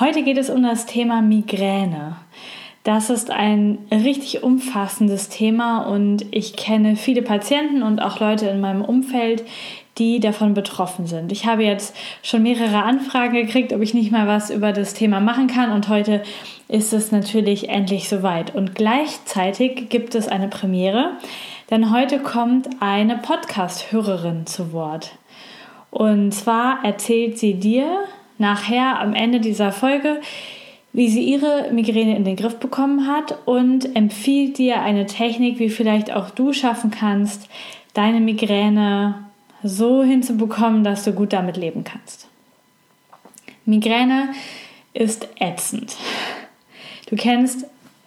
Heute geht es um das Thema Migräne. Das ist ein richtig umfassendes Thema und ich kenne viele Patienten und auch Leute in meinem Umfeld, die davon betroffen sind. Ich habe jetzt schon mehrere Anfragen gekriegt, ob ich nicht mal was über das Thema machen kann und heute ist es natürlich endlich soweit. Und gleichzeitig gibt es eine Premiere, denn heute kommt eine Podcast-Hörerin zu Wort. Und zwar erzählt sie dir, nachher am Ende dieser Folge, wie sie ihre Migräne in den Griff bekommen hat und empfiehlt dir eine Technik, wie vielleicht auch du schaffen kannst, deine Migräne so hinzubekommen, dass du gut damit leben kannst. Migräne ist ätzend. Du kennst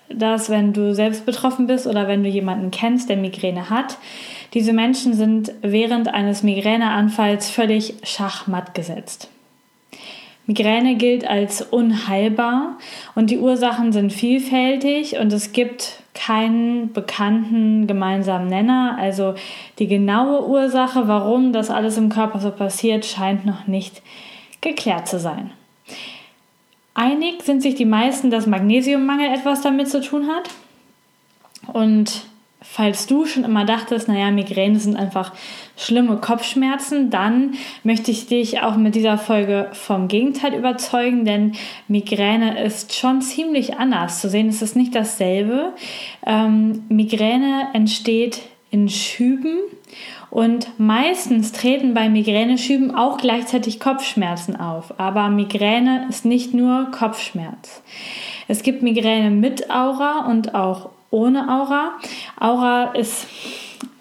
das, wenn du selbst betroffen bist oder wenn du jemanden kennst, der Migräne hat. Diese Menschen sind während eines Migräneanfalls völlig schachmatt gesetzt. Migräne gilt als unheilbar und die Ursachen sind vielfältig und es gibt keinen bekannten gemeinsamen Nenner. Also die genaue Ursache, warum das alles im Körper so passiert, scheint noch nicht geklärt zu sein. Einig sind sich die meisten, dass Magnesiummangel etwas damit zu tun hat. Und falls du schon immer dachtest, naja, Migräne sind einfach schlimme Kopfschmerzen, dann möchte ich dich auch mit dieser Folge vom Gegenteil überzeugen, denn Migräne ist schon ziemlich anders zu sehen. Es ist nicht dasselbe. Ähm, Migräne entsteht in Schüben und meistens treten bei Migräneschüben auch gleichzeitig Kopfschmerzen auf. Aber Migräne ist nicht nur Kopfschmerz. Es gibt Migräne mit Aura und auch ohne Aura. Aura ist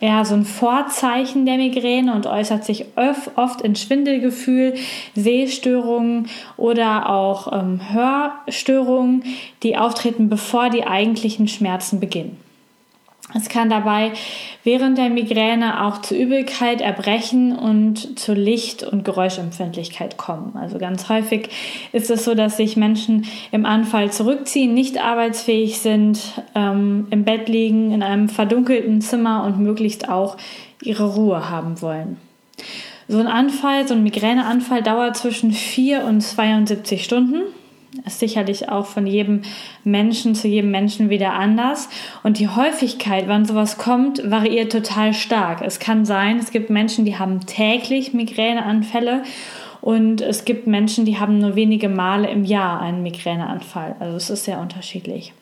ja, so ein Vorzeichen der Migräne und äußert sich oft in Schwindelgefühl, Sehstörungen oder auch ähm, Hörstörungen, die auftreten, bevor die eigentlichen Schmerzen beginnen. Es kann dabei während der Migräne auch zu Übelkeit, Erbrechen und zu Licht- und Geräuschempfindlichkeit kommen. Also ganz häufig ist es so, dass sich Menschen im Anfall zurückziehen, nicht arbeitsfähig sind, ähm, im Bett liegen, in einem verdunkelten Zimmer und möglichst auch ihre Ruhe haben wollen. So ein Anfall, so ein Migräneanfall dauert zwischen 4 und 72 Stunden ist sicherlich auch von jedem Menschen zu jedem Menschen wieder anders. Und die Häufigkeit, wann sowas kommt, variiert total stark. Es kann sein, es gibt Menschen, die haben täglich Migräneanfälle und es gibt Menschen, die haben nur wenige Male im Jahr einen Migräneanfall. Also es ist sehr unterschiedlich.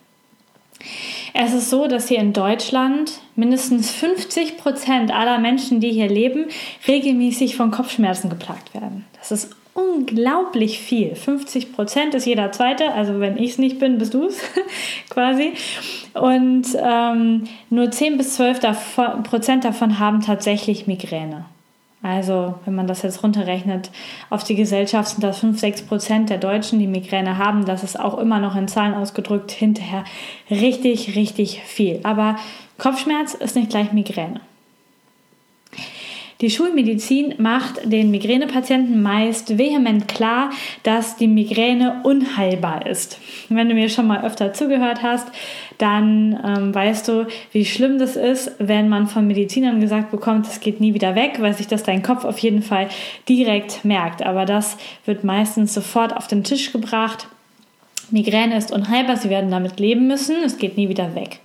Es ist so, dass hier in Deutschland mindestens 50 Prozent aller Menschen, die hier leben, regelmäßig von Kopfschmerzen geplagt werden. Das ist unglaublich viel. 50 Prozent ist jeder Zweite, also wenn ich es nicht bin, bist du es quasi. Und ähm, nur 10 bis 12 davon, Prozent davon haben tatsächlich Migräne. Also, wenn man das jetzt runterrechnet auf die Gesellschaft, sind das 5, 6 Prozent der Deutschen, die Migräne haben. Das ist auch immer noch in Zahlen ausgedrückt hinterher richtig, richtig viel. Aber Kopfschmerz ist nicht gleich Migräne. Die Schulmedizin macht den Migränepatienten meist vehement klar, dass die Migräne unheilbar ist. Wenn du mir schon mal öfter zugehört hast, dann ähm, weißt du, wie schlimm das ist, wenn man von Medizinern gesagt bekommt, es geht nie wieder weg, weil sich das dein Kopf auf jeden Fall direkt merkt. Aber das wird meistens sofort auf den Tisch gebracht. Migräne ist unheilbar, sie werden damit leben müssen, es geht nie wieder weg.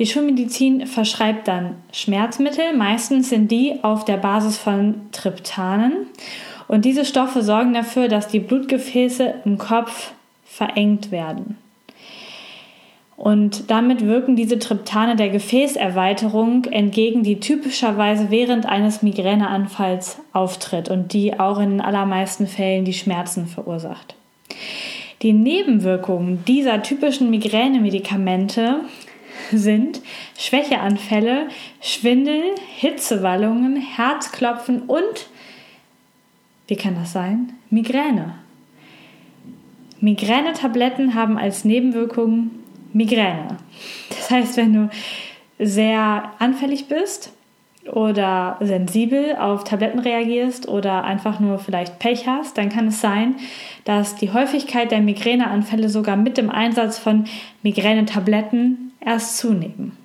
Die Schulmedizin verschreibt dann Schmerzmittel. Meistens sind die auf der Basis von Triptanen. Und diese Stoffe sorgen dafür, dass die Blutgefäße im Kopf verengt werden. Und damit wirken diese Triptane der Gefäßerweiterung entgegen, die typischerweise während eines Migräneanfalls auftritt und die auch in den allermeisten Fällen die Schmerzen verursacht. Die Nebenwirkungen dieser typischen Migränemedikamente sind Schwächeanfälle, Schwindel, Hitzewallungen, Herzklopfen und, wie kann das sein, Migräne. Migränetabletten haben als Nebenwirkung Migräne. Das heißt, wenn du sehr anfällig bist oder sensibel auf Tabletten reagierst oder einfach nur vielleicht Pech hast, dann kann es sein, dass die Häufigkeit der Migräneanfälle sogar mit dem Einsatz von Migränetabletten erst zunehmen.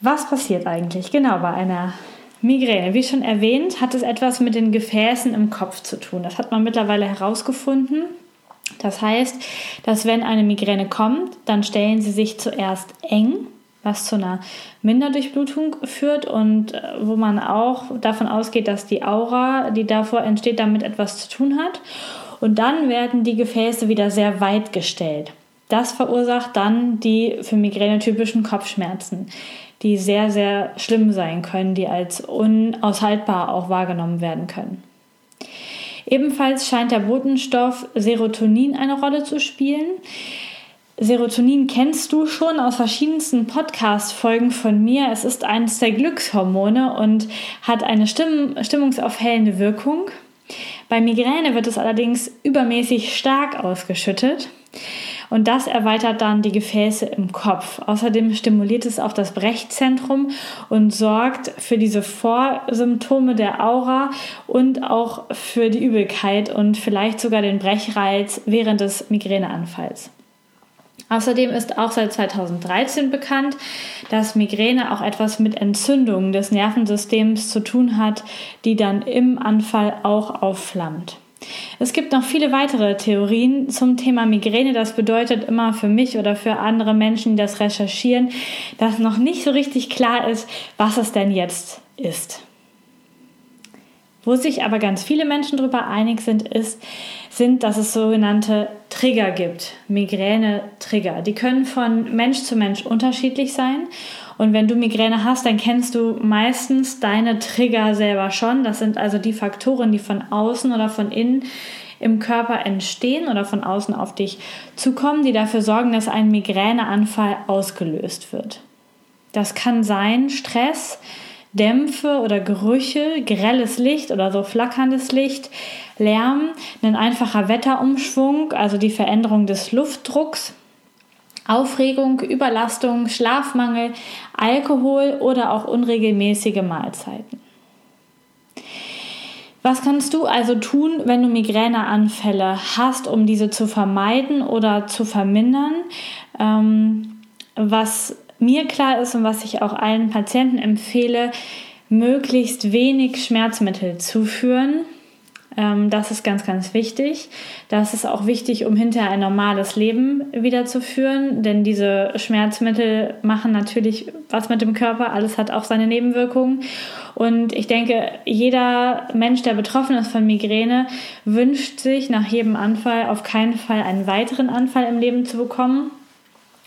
Was passiert eigentlich genau bei einer Migräne? Wie schon erwähnt, hat es etwas mit den Gefäßen im Kopf zu tun. Das hat man mittlerweile herausgefunden. Das heißt, dass wenn eine Migräne kommt, dann stellen sie sich zuerst eng, was zu einer Minderdurchblutung führt und äh, wo man auch davon ausgeht, dass die Aura, die davor entsteht, damit etwas zu tun hat. Und dann werden die Gefäße wieder sehr weit gestellt. Das verursacht dann die für Migräne typischen Kopfschmerzen, die sehr, sehr schlimm sein können, die als unaushaltbar auch wahrgenommen werden können. Ebenfalls scheint der Botenstoff Serotonin eine Rolle zu spielen. Serotonin kennst du schon aus verschiedensten Podcast-Folgen von mir. Es ist eines der Glückshormone und hat eine Stimm stimmungsaufhellende Wirkung. Bei Migräne wird es allerdings übermäßig stark ausgeschüttet und das erweitert dann die Gefäße im Kopf. Außerdem stimuliert es auch das Brechzentrum und sorgt für diese Vorsymptome der Aura und auch für die Übelkeit und vielleicht sogar den Brechreiz während des Migräneanfalls. Außerdem ist auch seit 2013 bekannt, dass Migräne auch etwas mit Entzündungen des Nervensystems zu tun hat, die dann im Anfall auch aufflammt. Es gibt noch viele weitere Theorien zum Thema Migräne. Das bedeutet immer für mich oder für andere Menschen, die das recherchieren, dass noch nicht so richtig klar ist, was es denn jetzt ist. Wo sich aber ganz viele Menschen darüber einig sind, ist, sind, dass es sogenannte Trigger gibt, Migräne-Trigger. Die können von Mensch zu Mensch unterschiedlich sein. Und wenn du Migräne hast, dann kennst du meistens deine Trigger selber schon. Das sind also die Faktoren, die von außen oder von innen im Körper entstehen oder von außen auf dich zukommen, die dafür sorgen, dass ein Migräneanfall ausgelöst wird. Das kann sein Stress, Dämpfe oder Gerüche, grelles Licht oder so flackerndes Licht, Lärm, ein einfacher Wetterumschwung, also die Veränderung des Luftdrucks, Aufregung, Überlastung, Schlafmangel, Alkohol oder auch unregelmäßige Mahlzeiten. Was kannst du also tun, wenn du Migräneanfälle hast, um diese zu vermeiden oder zu vermindern? Ähm, was mir klar ist und was ich auch allen Patienten empfehle, möglichst wenig Schmerzmittel zuführen. Ähm, das ist ganz, ganz wichtig. Das ist auch wichtig, um hinterher ein normales Leben wieder zu führen, denn diese Schmerzmittel machen natürlich was mit dem Körper. Alles hat auch seine Nebenwirkungen. Und ich denke, jeder Mensch, der betroffen ist von Migräne, wünscht sich nach jedem Anfall auf keinen Fall einen weiteren Anfall im Leben zu bekommen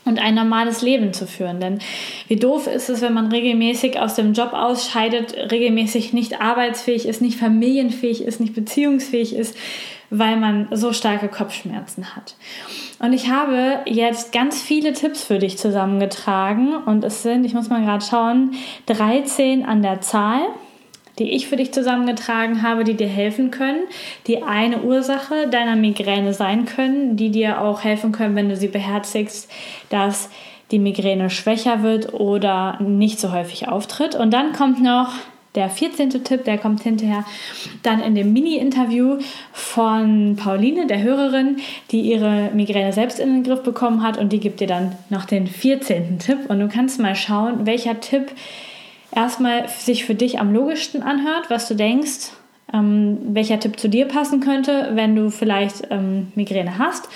und ein normales Leben zu führen. Denn wie doof ist es, wenn man regelmäßig aus dem Job ausscheidet, regelmäßig nicht arbeitsfähig ist, nicht familienfähig ist, nicht beziehungsfähig ist, weil man so starke Kopfschmerzen hat. Und ich habe jetzt ganz viele Tipps für dich zusammengetragen und es sind, ich muss mal gerade schauen, 13 an der Zahl die ich für dich zusammengetragen habe, die dir helfen können, die eine Ursache deiner Migräne sein können, die dir auch helfen können, wenn du sie beherzigst, dass die Migräne schwächer wird oder nicht so häufig auftritt. Und dann kommt noch der 14. Tipp, der kommt hinterher dann in dem Mini-Interview von Pauline, der Hörerin, die ihre Migräne selbst in den Griff bekommen hat und die gibt dir dann noch den 14. Tipp und du kannst mal schauen, welcher Tipp erstmal sich für dich am logischsten anhört, was du denkst, ähm, welcher Tipp zu dir passen könnte, wenn du vielleicht ähm, Migräne hast.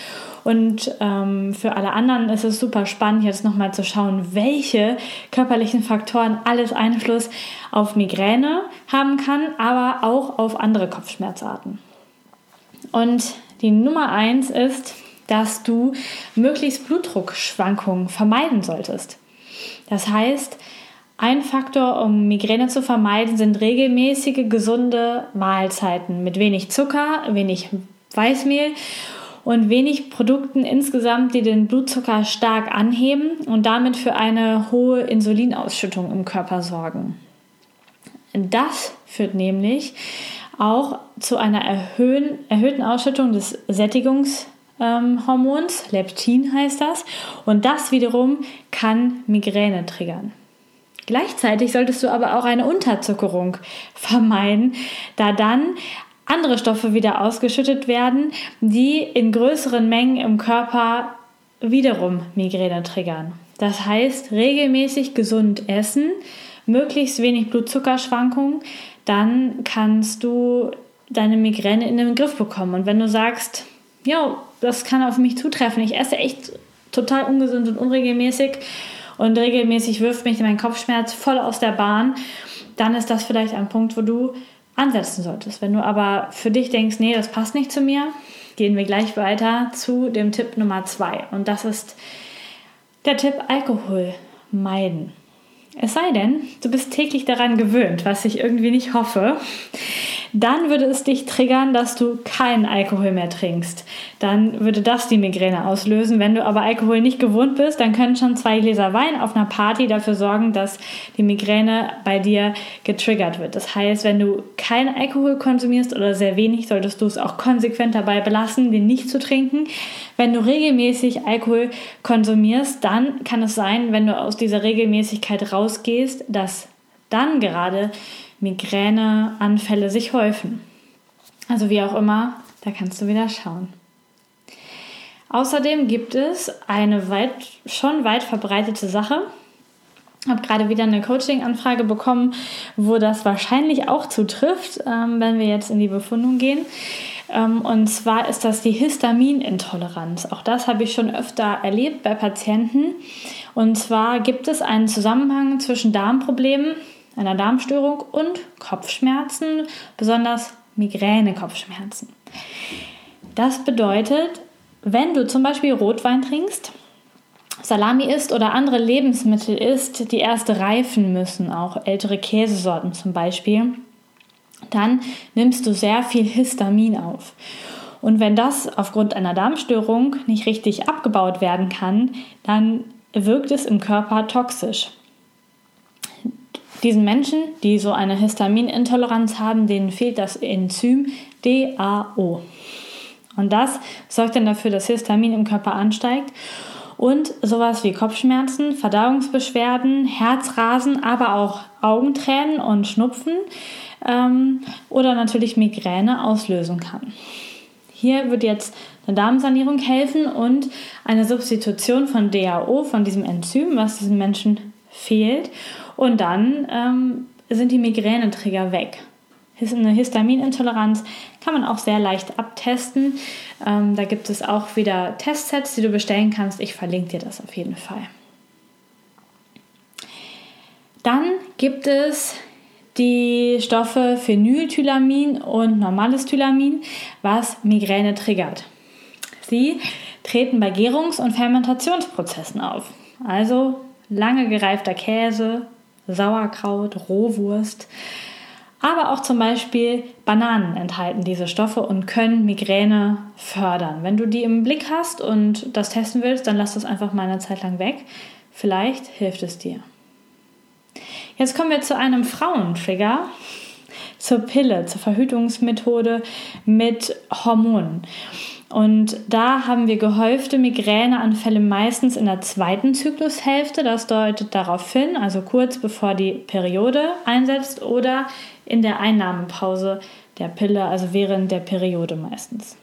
Und ähm, für alle anderen ist es super spannend, jetzt nochmal zu schauen, welche körperlichen Faktoren alles Einfluss auf Migräne haben kann, aber auch auf andere Kopfschmerzarten. Und die Nummer eins ist, dass du möglichst Blutdruckschwankungen vermeiden solltest. Das heißt, ein Faktor, um Migräne zu vermeiden, sind regelmäßige, gesunde Mahlzeiten mit wenig Zucker, wenig Weißmehl und wenig Produkten insgesamt, die den Blutzucker stark anheben und damit für eine hohe Insulinausschüttung im Körper sorgen. Das führt nämlich auch zu einer erhöhen, erhöhten Ausschüttung des Sättigungshormons, ähm, Leptin heißt das, und das wiederum kann Migräne triggern. Gleichzeitig solltest du aber auch eine Unterzuckerung vermeiden, da dann andere Stoffe wieder ausgeschüttet werden, die in größeren Mengen im Körper wiederum Migräne triggern. Das heißt, regelmäßig gesund essen, möglichst wenig Blutzuckerschwankungen, dann kannst du deine Migräne in den Griff bekommen. Und wenn du sagst, ja, das kann auf mich zutreffen, ich esse echt total ungesund und unregelmäßig und regelmäßig wirft mich mein Kopfschmerz voll aus der Bahn, dann ist das vielleicht ein Punkt, wo du ansetzen solltest. Wenn du aber für dich denkst, nee, das passt nicht zu mir, gehen wir gleich weiter zu dem Tipp Nummer zwei. Und das ist der Tipp Alkohol meiden. Es sei denn, du bist täglich daran gewöhnt, was ich irgendwie nicht hoffe dann würde es dich triggern, dass du keinen Alkohol mehr trinkst. Dann würde das die Migräne auslösen. Wenn du aber Alkohol nicht gewohnt bist, dann können schon zwei Gläser Wein auf einer Party dafür sorgen, dass die Migräne bei dir getriggert wird. Das heißt, wenn du keinen Alkohol konsumierst oder sehr wenig, solltest du es auch konsequent dabei belassen, den nicht zu trinken. Wenn du regelmäßig Alkohol konsumierst, dann kann es sein, wenn du aus dieser Regelmäßigkeit rausgehst, dass dann gerade Migräneanfälle sich häufen. Also wie auch immer, da kannst du wieder schauen. Außerdem gibt es eine weit, schon weit verbreitete Sache. Ich habe gerade wieder eine Coaching-Anfrage bekommen, wo das wahrscheinlich auch zutrifft, ähm, wenn wir jetzt in die Befundung gehen. Ähm, und zwar ist das die Histaminintoleranz. Auch das habe ich schon öfter erlebt bei Patienten. Und zwar gibt es einen Zusammenhang zwischen Darmproblemen einer Darmstörung und Kopfschmerzen, besonders Migräne-Kopfschmerzen. Das bedeutet, wenn du zum Beispiel Rotwein trinkst, Salami isst oder andere Lebensmittel isst, die erst reifen müssen, auch ältere Käsesorten zum Beispiel, dann nimmst du sehr viel Histamin auf. Und wenn das aufgrund einer Darmstörung nicht richtig abgebaut werden kann, dann wirkt es im Körper toxisch. Diesen Menschen, die so eine Histaminintoleranz haben, denen fehlt das Enzym DAO. Und das sorgt dann dafür, dass Histamin im Körper ansteigt und sowas wie Kopfschmerzen, Verdauungsbeschwerden, Herzrasen, aber auch Augentränen und Schnupfen ähm, oder natürlich Migräne auslösen kann. Hier wird jetzt eine Darmsanierung helfen und eine Substitution von DAO, von diesem Enzym, was diesen Menschen fehlt. Und dann ähm, sind die Migräneträger weg. Eine Histaminintoleranz kann man auch sehr leicht abtesten. Ähm, da gibt es auch wieder Testsets, die du bestellen kannst. Ich verlinke dir das auf jeden Fall. Dann gibt es die Stoffe Phenylthylamin und normales Thylamin, was Migräne triggert. Sie treten bei Gärungs- und Fermentationsprozessen auf. Also lange gereifter Käse, Sauerkraut, Rohwurst. Aber auch zum Beispiel Bananen enthalten diese Stoffe und können Migräne fördern. Wenn du die im Blick hast und das testen willst, dann lass das einfach mal eine Zeit lang weg. Vielleicht hilft es dir. Jetzt kommen wir zu einem Frauentrigger, zur Pille, zur Verhütungsmethode mit Hormonen. Und da haben wir gehäufte Migräneanfälle meistens in der zweiten Zyklushälfte. Das deutet darauf hin, also kurz bevor die Periode einsetzt oder in der Einnahmepause der Pille, also während der Periode meistens.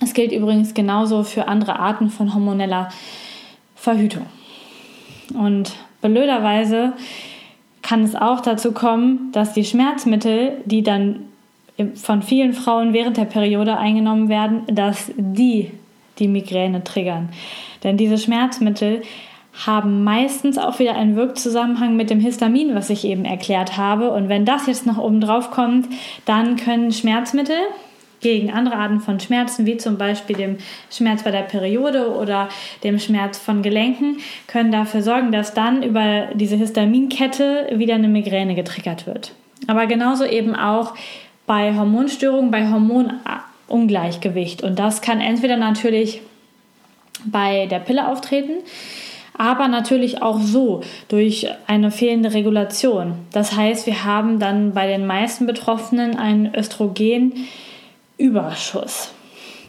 Es gilt übrigens genauso für andere Arten von hormoneller Verhütung. Und blöderweise kann es auch dazu kommen, dass die Schmerzmittel, die dann von vielen Frauen während der Periode eingenommen werden, dass die die Migräne triggern. Denn diese Schmerzmittel haben meistens auch wieder einen Wirkzusammenhang mit dem Histamin, was ich eben erklärt habe. Und wenn das jetzt noch oben drauf kommt, dann können Schmerzmittel gegen andere Arten von Schmerzen, wie zum Beispiel dem Schmerz bei der Periode oder dem Schmerz von Gelenken, können dafür sorgen, dass dann über diese Histaminkette wieder eine Migräne getriggert wird. Aber genauso eben auch bei Hormonstörungen, bei Hormonungleichgewicht. Und das kann entweder natürlich bei der Pille auftreten, aber natürlich auch so durch eine fehlende Regulation. Das heißt, wir haben dann bei den meisten Betroffenen einen Östrogenüberschuss.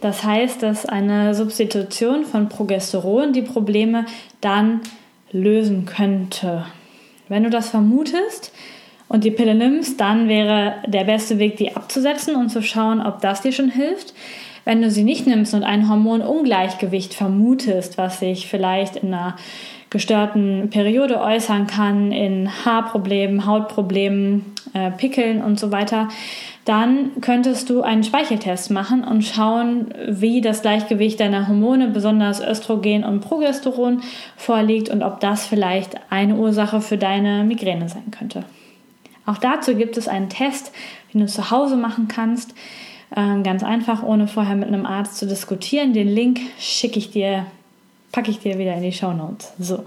Das heißt, dass eine Substitution von Progesteron die Probleme dann lösen könnte. Wenn du das vermutest und die Pille nimmst, dann wäre der beste Weg, die abzusetzen und zu schauen, ob das dir schon hilft. Wenn du sie nicht nimmst und ein Hormonungleichgewicht vermutest, was sich vielleicht in einer gestörten Periode äußern kann, in Haarproblemen, Hautproblemen, äh, Pickeln und so weiter, dann könntest du einen Speicheltest machen und schauen, wie das Gleichgewicht deiner Hormone, besonders Östrogen und Progesteron, vorliegt und ob das vielleicht eine Ursache für deine Migräne sein könnte. Auch dazu gibt es einen Test, den du zu Hause machen kannst. Ähm, ganz einfach, ohne vorher mit einem Arzt zu diskutieren. Den Link schicke ich dir, packe ich dir wieder in die Show Notes. So.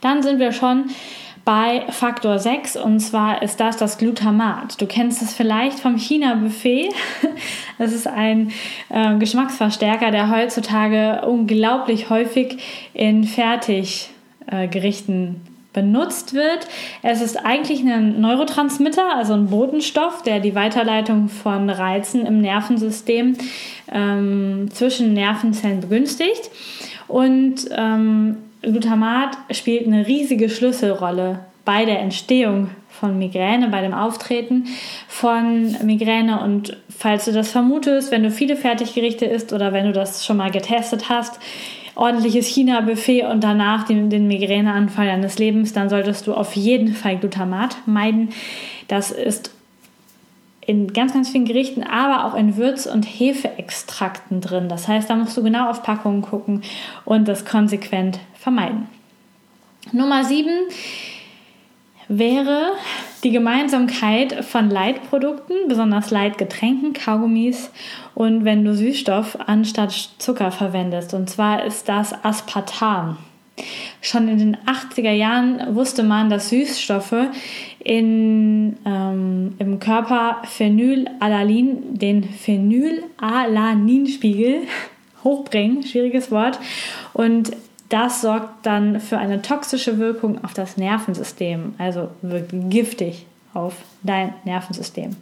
Dann sind wir schon bei Faktor 6 und zwar ist das das Glutamat. Du kennst es vielleicht vom China-Buffet. Das ist ein äh, Geschmacksverstärker, der heutzutage unglaublich häufig in Fertiggerichten benutzt wird. Es ist eigentlich ein Neurotransmitter, also ein Botenstoff, der die Weiterleitung von Reizen im Nervensystem ähm, zwischen Nervenzellen begünstigt. Und ähm, Glutamat spielt eine riesige Schlüsselrolle bei der Entstehung von Migräne, bei dem Auftreten von Migräne. Und falls du das vermutest, wenn du viele Fertiggerichte isst oder wenn du das schon mal getestet hast, ordentliches China-Buffet und danach den, den Migräneanfall deines Lebens, dann solltest du auf jeden Fall Glutamat meiden. Das ist in ganz, ganz vielen Gerichten, aber auch in Würz- und Hefeextrakten drin. Das heißt, da musst du genau auf Packungen gucken und das konsequent vermeiden. Nummer 7 wäre die Gemeinsamkeit von Leitprodukten, besonders Leitgetränken, Kaugummis und wenn du Süßstoff anstatt Zucker verwendest. Und zwar ist das Aspartam. Schon in den 80er Jahren wusste man, dass Süßstoffe in, ähm, im Körper Phenylalanin, den Phenylalaninspiegel hochbringen, schwieriges Wort, und das sorgt dann für eine toxische Wirkung auf das Nervensystem, also wirkt giftig auf dein Nervensystem.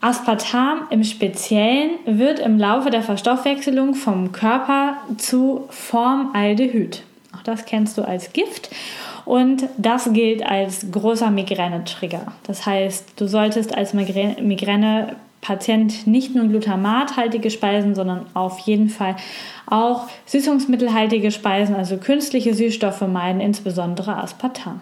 Aspartam im Speziellen wird im Laufe der Verstoffwechselung vom Körper zu Formaldehyd. Auch das kennst du als Gift und das gilt als großer Migräne-Trigger. Das heißt, du solltest als Migräne Patient nicht nur glutamathaltige Speisen, sondern auf jeden Fall auch süßungsmittelhaltige Speisen, also künstliche Süßstoffe meiden, insbesondere Aspartam.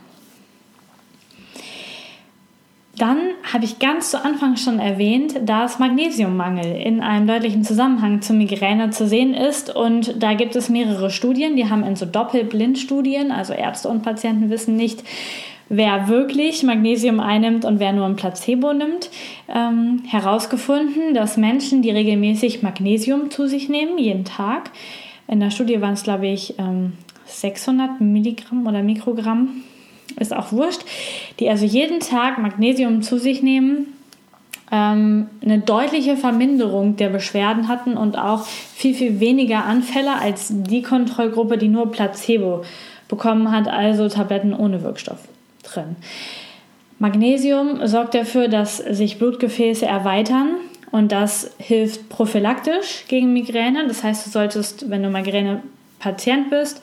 Dann habe ich ganz zu Anfang schon erwähnt, dass Magnesiummangel in einem deutlichen Zusammenhang zur Migräne zu sehen ist. Und da gibt es mehrere Studien, die haben in so Doppelblindstudien, also Ärzte und Patienten wissen nicht, wer wirklich Magnesium einnimmt und wer nur ein Placebo nimmt, ähm, herausgefunden, dass Menschen, die regelmäßig Magnesium zu sich nehmen, jeden Tag, in der Studie waren es, glaube ich, ähm, 600 Milligramm oder Mikrogramm, ist auch wurscht, die also jeden Tag Magnesium zu sich nehmen, ähm, eine deutliche Verminderung der Beschwerden hatten und auch viel, viel weniger Anfälle als die Kontrollgruppe, die nur Placebo bekommen hat, also Tabletten ohne Wirkstoff drin. Magnesium sorgt dafür, dass sich Blutgefäße erweitern und das hilft prophylaktisch gegen Migräne. Das heißt, du solltest, wenn du Migräne-Patient bist,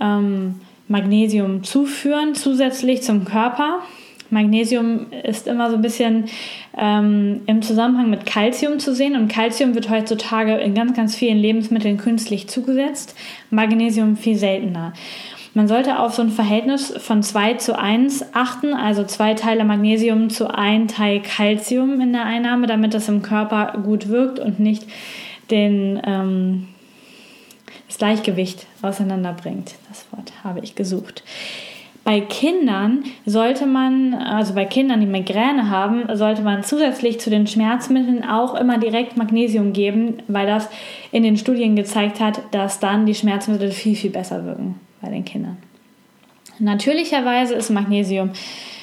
ähm, Magnesium zuführen zusätzlich zum Körper. Magnesium ist immer so ein bisschen ähm, im Zusammenhang mit Kalzium zu sehen und Kalzium wird heutzutage in ganz, ganz vielen Lebensmitteln künstlich zugesetzt, Magnesium viel seltener. Man sollte auf so ein Verhältnis von 2 zu 1 achten, also zwei Teile Magnesium zu ein Teil Calcium in der Einnahme, damit das im Körper gut wirkt und nicht den, ähm, das Gleichgewicht auseinanderbringt. Das Wort habe ich gesucht. Bei Kindern sollte man, also bei Kindern, die Migräne haben, sollte man zusätzlich zu den Schmerzmitteln auch immer direkt Magnesium geben, weil das in den Studien gezeigt hat, dass dann die Schmerzmittel viel, viel besser wirken bei den Kindern. Natürlicherweise ist Magnesium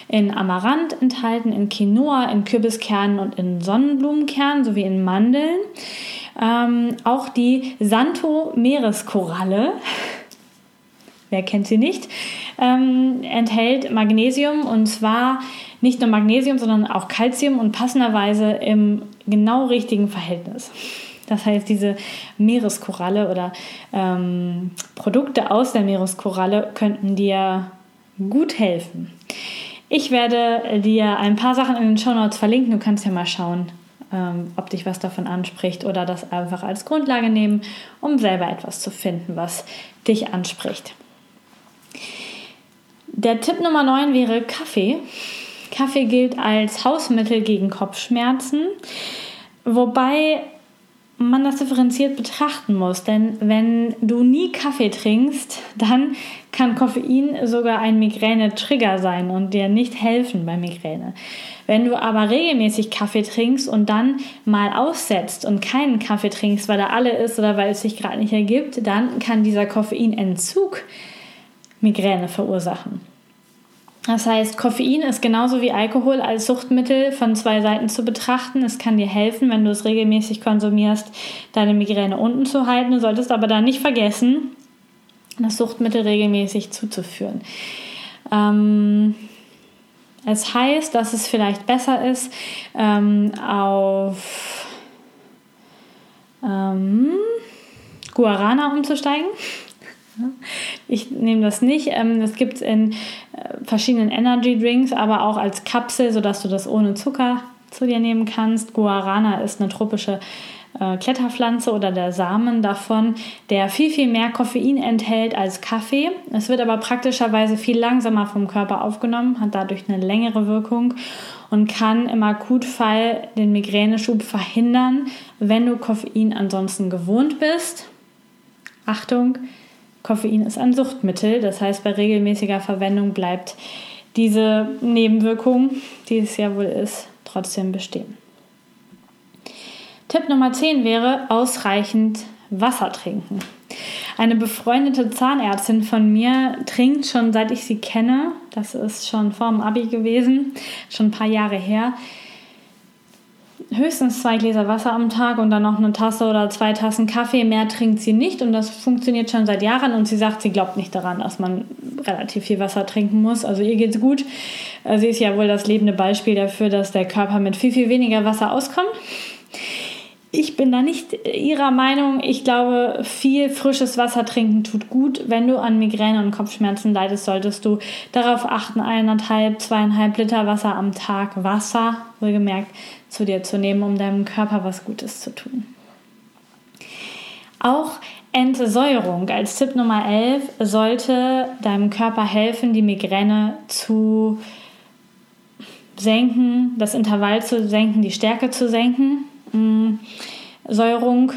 in Amaranth enthalten, in Quinoa, in Kürbiskernen und in Sonnenblumenkernen sowie in Mandeln. Ähm, auch die Santo-Meereskoralle wer kennt sie nicht, ähm, enthält Magnesium und zwar nicht nur Magnesium, sondern auch Calcium und passenderweise im genau richtigen Verhältnis. Das heißt, diese Meereskoralle oder ähm, Produkte aus der Meereskoralle könnten dir gut helfen. Ich werde dir ein paar Sachen in den Show Notes verlinken. Du kannst ja mal schauen, ähm, ob dich was davon anspricht oder das einfach als Grundlage nehmen, um selber etwas zu finden, was dich anspricht. Der Tipp Nummer 9 wäre Kaffee. Kaffee gilt als Hausmittel gegen Kopfschmerzen, wobei man das differenziert betrachten muss. Denn wenn du nie Kaffee trinkst, dann kann Koffein sogar ein Migräne-Trigger sein und dir nicht helfen bei Migräne. Wenn du aber regelmäßig Kaffee trinkst und dann mal aussetzt und keinen Kaffee trinkst, weil er alle ist oder weil es sich gerade nicht ergibt, dann kann dieser Koffeinentzug Migräne verursachen. Das heißt, Koffein ist genauso wie Alkohol als Suchtmittel von zwei Seiten zu betrachten. Es kann dir helfen, wenn du es regelmäßig konsumierst, deine Migräne unten zu halten. Du solltest aber dann nicht vergessen, das Suchtmittel regelmäßig zuzuführen. Ähm, es heißt, dass es vielleicht besser ist, ähm, auf ähm, Guarana umzusteigen. Ich nehme das nicht. Ähm, das gibt es in äh, verschiedenen Energy Drinks, aber auch als Kapsel, sodass du das ohne Zucker zu dir nehmen kannst. Guarana ist eine tropische äh, Kletterpflanze oder der Samen davon, der viel, viel mehr Koffein enthält als Kaffee. Es wird aber praktischerweise viel langsamer vom Körper aufgenommen, hat dadurch eine längere Wirkung und kann im Akutfall den Migräneschub verhindern, wenn du Koffein ansonsten gewohnt bist. Achtung, Koffein ist ein Suchtmittel, das heißt, bei regelmäßiger Verwendung bleibt diese Nebenwirkung, die es ja wohl ist, trotzdem bestehen. Tipp Nummer 10 wäre ausreichend Wasser trinken. Eine befreundete Zahnärztin von mir trinkt schon seit ich sie kenne, das ist schon vor dem Abi gewesen, schon ein paar Jahre her, höchstens zwei Gläser Wasser am Tag und dann noch eine Tasse oder zwei Tassen Kaffee. Mehr trinkt sie nicht und das funktioniert schon seit Jahren und sie sagt, sie glaubt nicht daran, dass man relativ viel Wasser trinken muss. Also ihr geht's gut. Äh, sie ist ja wohl das lebende Beispiel dafür, dass der Körper mit viel, viel weniger Wasser auskommt. Ich bin da nicht ihrer Meinung. Ich glaube, viel frisches Wasser trinken tut gut. Wenn du an Migräne und Kopfschmerzen leidest, solltest du darauf achten, eineinhalb, zweieinhalb Liter Wasser am Tag Wasser, wohlgemerkt, zu dir zu nehmen, um deinem Körper was Gutes zu tun. Auch Entsäuerung als Tipp Nummer 11 sollte deinem Körper helfen, die Migräne zu senken, das Intervall zu senken, die Stärke zu senken. Mm, Säurung,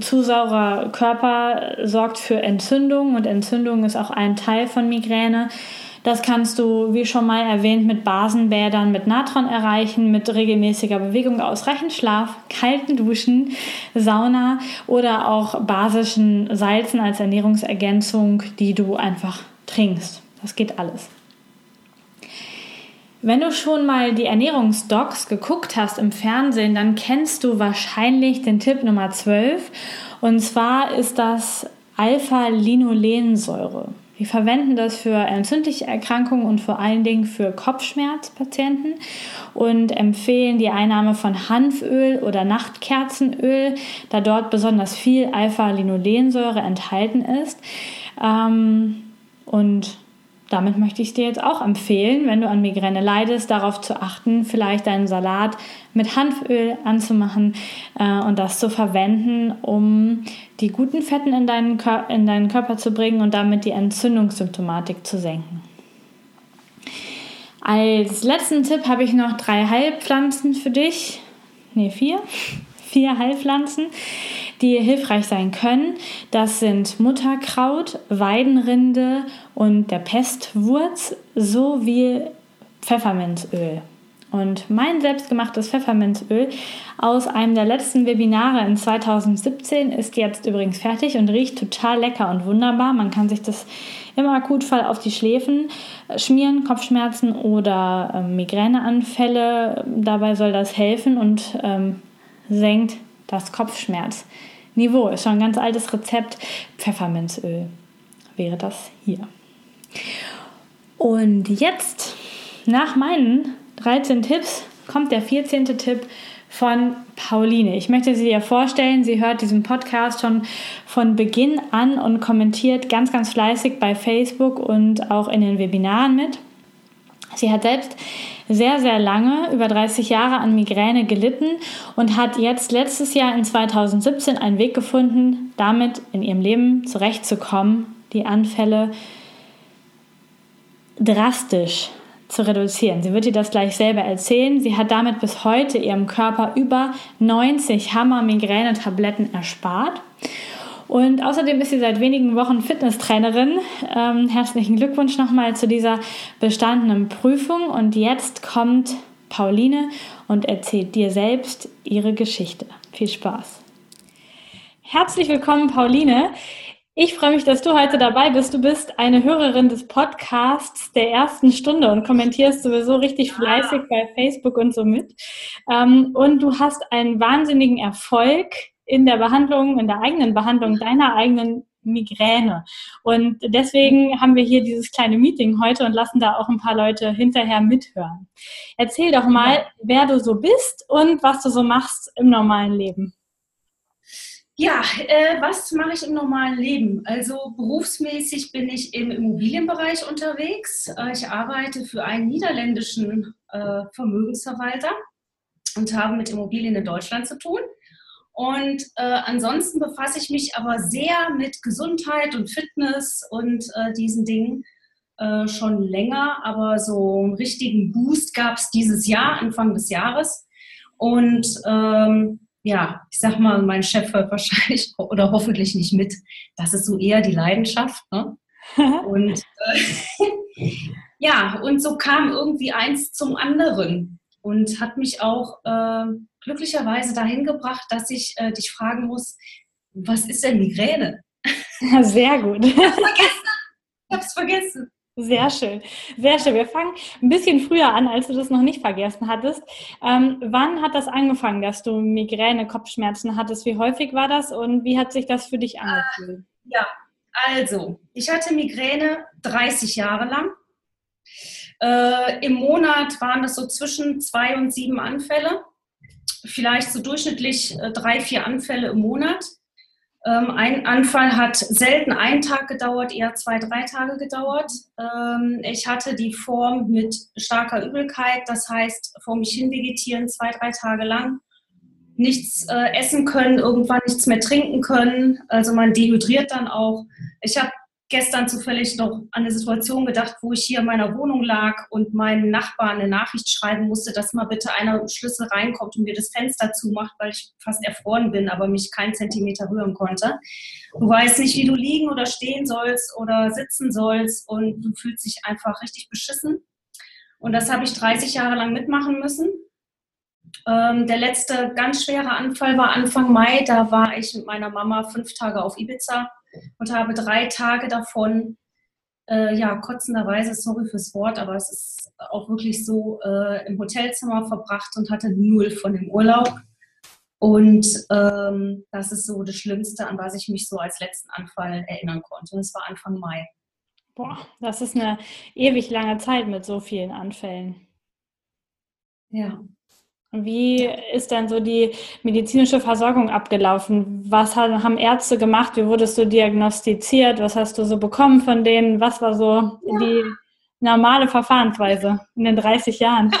zu saurer Körper sorgt für Entzündung und Entzündung ist auch ein Teil von Migräne. Das kannst du, wie schon mal erwähnt, mit Basenbädern mit Natron erreichen, mit regelmäßiger Bewegung, ausreichend Schlaf, kalten Duschen, Sauna oder auch basischen Salzen als Ernährungsergänzung, die du einfach trinkst. Das geht alles. Wenn du schon mal die Ernährungsdocs geguckt hast im Fernsehen, dann kennst du wahrscheinlich den Tipp Nummer 12. Und zwar ist das Alpha-Linolensäure. Wir verwenden das für entzündliche Erkrankungen und vor allen Dingen für Kopfschmerzpatienten und empfehlen die Einnahme von Hanföl oder Nachtkerzenöl, da dort besonders viel Alpha-Linolensäure enthalten ist. Ähm, und damit möchte ich dir jetzt auch empfehlen, wenn du an Migräne leidest, darauf zu achten, vielleicht deinen Salat mit Hanföl anzumachen äh, und das zu verwenden, um die guten Fetten in deinen, in deinen Körper zu bringen und damit die Entzündungssymptomatik zu senken. Als letzten Tipp habe ich noch drei Heilpflanzen für dich. Ne, vier. Vier Heilpflanzen die hilfreich sein können. Das sind Mutterkraut, Weidenrinde und der Pestwurz sowie Pfefferminzöl. Und mein selbstgemachtes Pfefferminzöl aus einem der letzten Webinare in 2017 ist jetzt übrigens fertig und riecht total lecker und wunderbar. Man kann sich das im Akutfall auf die Schläfen schmieren, Kopfschmerzen oder äh, Migräneanfälle. Dabei soll das helfen und ähm, senkt das Kopfschmerzniveau. Ist schon ein ganz altes Rezept. Pfefferminzöl. wäre das hier. Und jetzt, nach meinen 13 Tipps, kommt der 14. Tipp von Pauline. Ich möchte sie dir vorstellen. Sie hört diesen Podcast schon von Beginn an und kommentiert ganz, ganz fleißig bei Facebook und auch in den Webinaren mit. Sie hat selbst sehr, sehr lange, über 30 Jahre an Migräne gelitten und hat jetzt letztes Jahr in 2017 einen Weg gefunden, damit in ihrem Leben zurechtzukommen, die Anfälle drastisch zu reduzieren. Sie wird dir das gleich selber erzählen. Sie hat damit bis heute ihrem Körper über 90 Hammer-Migräne-Tabletten erspart. Und außerdem ist sie seit wenigen Wochen Fitnesstrainerin. Ähm, herzlichen Glückwunsch nochmal zu dieser bestandenen Prüfung. Und jetzt kommt Pauline und erzählt dir selbst ihre Geschichte. Viel Spaß. Herzlich willkommen, Pauline. Ich freue mich, dass du heute dabei bist. Du bist eine Hörerin des Podcasts der ersten Stunde und kommentierst sowieso richtig fleißig bei Facebook und so mit. Ähm, und du hast einen wahnsinnigen Erfolg in der Behandlung, in der eigenen Behandlung deiner eigenen Migräne. Und deswegen haben wir hier dieses kleine Meeting heute und lassen da auch ein paar Leute hinterher mithören. Erzähl doch mal, wer du so bist und was du so machst im normalen Leben. Ja, äh, was mache ich im normalen Leben? Also berufsmäßig bin ich im Immobilienbereich unterwegs. Äh, ich arbeite für einen niederländischen äh, Vermögensverwalter und habe mit Immobilien in Deutschland zu tun. Und äh, ansonsten befasse ich mich aber sehr mit Gesundheit und Fitness und äh, diesen Dingen äh, schon länger. Aber so einen richtigen Boost gab es dieses Jahr, Anfang des Jahres. Und ähm, ja, ich sag mal, mein Chef hört wahrscheinlich oder hoffentlich nicht mit. Das ist so eher die Leidenschaft. Ne? und äh, ja, und so kam irgendwie eins zum anderen und hat mich auch äh, glücklicherweise dahin gebracht, dass ich äh, dich fragen muss, was ist denn Migräne? Sehr gut. Ich habe es vergessen. Sehr schön, sehr schön. Wir fangen ein bisschen früher an, als du das noch nicht vergessen hattest. Ähm, wann hat das angefangen, dass du Migräne, Kopfschmerzen hattest? Wie häufig war das und wie hat sich das für dich angefühlt? Ja, also ich hatte Migräne 30 Jahre lang. Äh, Im Monat waren das so zwischen zwei und sieben Anfälle. Vielleicht so durchschnittlich äh, drei, vier Anfälle im Monat. Ähm, ein Anfall hat selten einen Tag gedauert, eher zwei, drei Tage gedauert. Ähm, ich hatte die Form mit starker Übelkeit, das heißt vor mich hin vegetieren zwei, drei Tage lang, nichts äh, essen können, irgendwann nichts mehr trinken können. Also man dehydriert dann auch. Ich habe gestern zufällig noch an eine Situation gedacht, wo ich hier in meiner Wohnung lag und meinen Nachbarn eine Nachricht schreiben musste, dass mal bitte einer Schlüssel reinkommt und mir das Fenster zumacht, weil ich fast erfroren bin, aber mich keinen Zentimeter rühren konnte. Du weißt nicht, wie du liegen oder stehen sollst oder sitzen sollst und du fühlst dich einfach richtig beschissen. Und das habe ich 30 Jahre lang mitmachen müssen. Ähm, der letzte ganz schwere Anfall war Anfang Mai. Da war ich mit meiner Mama fünf Tage auf Ibiza und habe drei Tage davon, äh, ja, kotzenderweise, sorry fürs Wort, aber es ist auch wirklich so, äh, im Hotelzimmer verbracht und hatte null von dem Urlaub. Und ähm, das ist so das Schlimmste, an was ich mich so als letzten Anfall erinnern konnte. Und es war Anfang Mai. Boah, das ist eine ewig lange Zeit mit so vielen Anfällen. Ja. Wie ist denn so die medizinische Versorgung abgelaufen? Was haben Ärzte gemacht? Wie wurdest du diagnostiziert? Was hast du so bekommen von denen? Was war so ja. die normale Verfahrensweise in den 30 Jahren? Ja,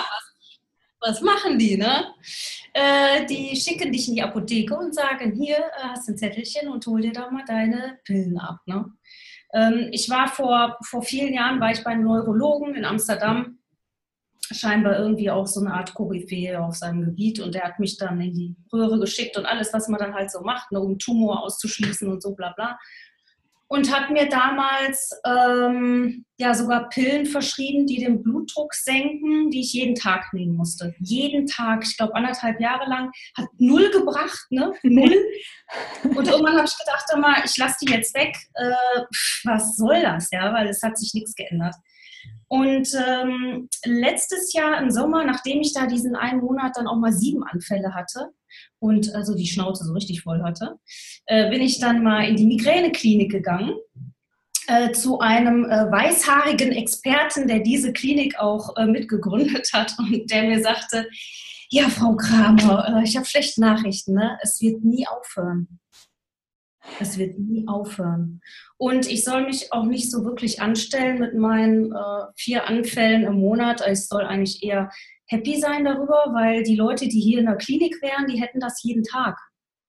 was, was, machen die, ne? Äh, die schicken dich in die Apotheke und sagen, hier äh, hast du ein Zettelchen und hol dir da mal deine Pillen ab. Ne? Ähm, ich war vor, vor vielen Jahren, war ich bei einem Neurologen in Amsterdam scheinbar irgendwie auch so eine Art Koryphäe auf seinem Gebiet und der hat mich dann in die Röhre geschickt und alles, was man dann halt so macht, ne, um Tumor auszuschließen und so bla bla. Und hat mir damals ähm, ja sogar Pillen verschrieben, die den Blutdruck senken, die ich jeden Tag nehmen musste. Jeden Tag, ich glaube anderthalb Jahre lang, hat null gebracht, ne? Null. Und irgendwann habe ich gedacht, immer, ich lasse die jetzt weg. Äh, was soll das, ja? Weil es hat sich nichts geändert. Und ähm, letztes Jahr im Sommer, nachdem ich da diesen einen Monat dann auch mal sieben Anfälle hatte und also die Schnauze so richtig voll hatte, äh, bin ich dann mal in die Migräneklinik gegangen. äh, zu einem äh, weißhaarigen Experten, der diese Klinik auch äh, mitgegründet hat und der mir sagte, ja, Frau Kramer, äh, ich habe schlechte Nachrichten, ne? es wird nie aufhören. Es wird nie aufhören. Und ich soll mich auch nicht so wirklich anstellen mit meinen äh, vier Anfällen im Monat. Ich soll eigentlich eher happy sein darüber, weil die Leute, die hier in der Klinik wären, die hätten das jeden Tag.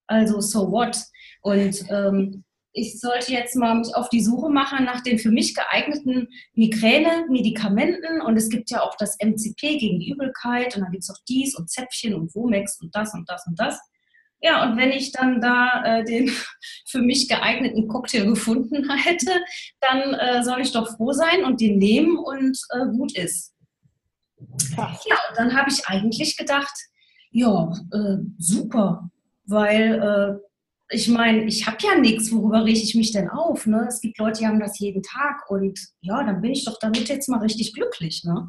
Also so what? Und ähm, ich sollte jetzt mal mich auf die Suche machen nach den für mich geeigneten Migräne-Medikamenten. Und es gibt ja auch das MCP gegen Übelkeit und dann gibt es auch dies und Zäpfchen und Womex und das und das und das. Ja, und wenn ich dann da äh, den für mich geeigneten Cocktail gefunden hätte, dann äh, soll ich doch froh sein und den nehmen und äh, gut ist. Ja, und dann habe ich eigentlich gedacht, ja, äh, super, weil äh, ich meine, ich habe ja nichts, worüber rieche ich mich denn auf? Ne? Es gibt Leute, die haben das jeden Tag und ja, dann bin ich doch damit jetzt mal richtig glücklich. Ne?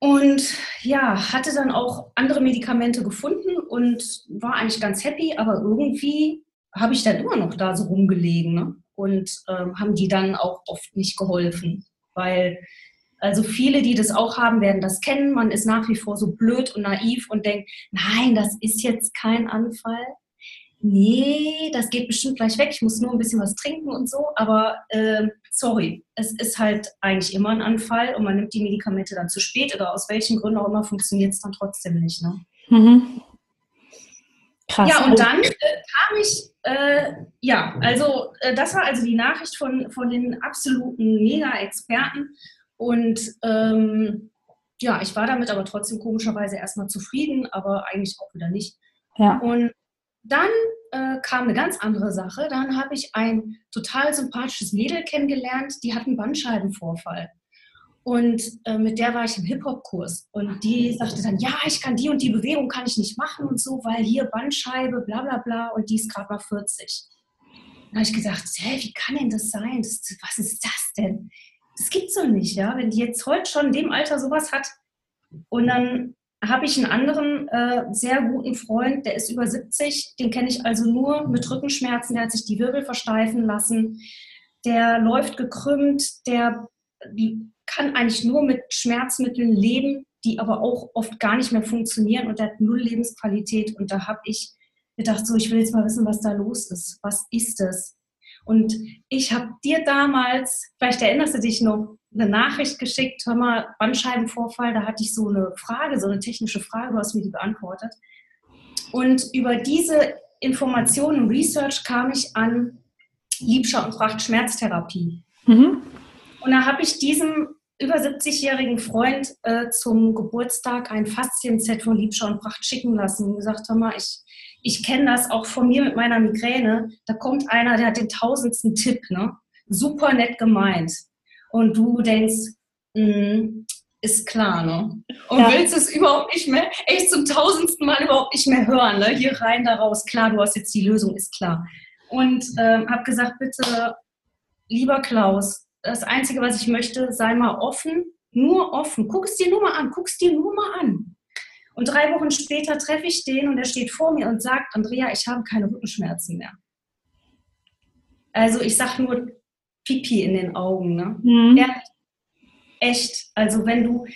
Und ja, hatte dann auch andere Medikamente gefunden und war eigentlich ganz happy, aber irgendwie habe ich dann immer noch da so rumgelegen ne? und ähm, haben die dann auch oft nicht geholfen, weil also viele, die das auch haben, werden das kennen. Man ist nach wie vor so blöd und naiv und denkt, nein, das ist jetzt kein Anfall nee, das geht bestimmt gleich weg, ich muss nur ein bisschen was trinken und so, aber äh, sorry, es ist halt eigentlich immer ein Anfall und man nimmt die Medikamente dann zu spät oder aus welchen Gründen auch immer funktioniert es dann trotzdem nicht. Ne? Mhm. Krass. Ja, und dann äh, kam ich, äh, ja, also äh, das war also die Nachricht von, von den absoluten Mega-Experten und ähm, ja, ich war damit aber trotzdem komischerweise erstmal zufrieden, aber eigentlich auch wieder nicht. Ja. Und dann äh, kam eine ganz andere Sache. Dann habe ich ein total sympathisches Mädel kennengelernt, die hat einen Bandscheibenvorfall. Und äh, mit der war ich im Hip-Hop-Kurs. Und die sagte dann, ja, ich kann die und die Bewegung kann ich nicht machen und so, weil hier Bandscheibe, bla bla bla, und die ist gerade mal 40. Da habe ich gedacht, hä, wie kann denn das sein? Das, was ist das denn? Das gibt's doch nicht, ja. Wenn die jetzt heute schon in dem Alter sowas hat. Und dann habe ich einen anderen äh, sehr guten Freund, der ist über 70, den kenne ich also nur mit Rückenschmerzen, der hat sich die Wirbel versteifen lassen, der läuft gekrümmt, der kann eigentlich nur mit Schmerzmitteln leben, die aber auch oft gar nicht mehr funktionieren und der hat null Lebensqualität. Und da habe ich gedacht, so ich will jetzt mal wissen, was da los ist, was ist es? Und ich habe dir damals, vielleicht erinnerst du dich noch, eine Nachricht geschickt, hör mal, Bandscheibenvorfall, da hatte ich so eine Frage, so eine technische Frage, du hast mir die beantwortet. Und über diese Informationen und Research kam ich an Liebscher und Pracht Schmerztherapie. Mhm. Und da habe ich diesem über 70-jährigen Freund äh, zum Geburtstag ein Faszienset von Liebscher und Pracht schicken lassen und gesagt, hör mal, ich, ich kenne das auch von mir mit meiner Migräne. Da kommt einer, der hat den tausendsten Tipp, ne? Super nett gemeint und du denkst, mm, ist klar, ne? Und ja. willst es überhaupt nicht mehr, echt zum tausendsten Mal überhaupt nicht mehr hören, ne? Hier rein, da raus, klar, du hast jetzt die Lösung, ist klar. Und ähm, habe gesagt, bitte, lieber Klaus, das Einzige, was ich möchte, sei mal offen, nur offen. Guck es dir nur mal an, guck es dir nur mal an. Und drei Wochen später treffe ich den und er steht vor mir und sagt, Andrea, ich habe keine Rückenschmerzen mehr. Also ich sage nur, Pipi in den Augen. Ne? Mhm. Ja, echt. Also wenn du,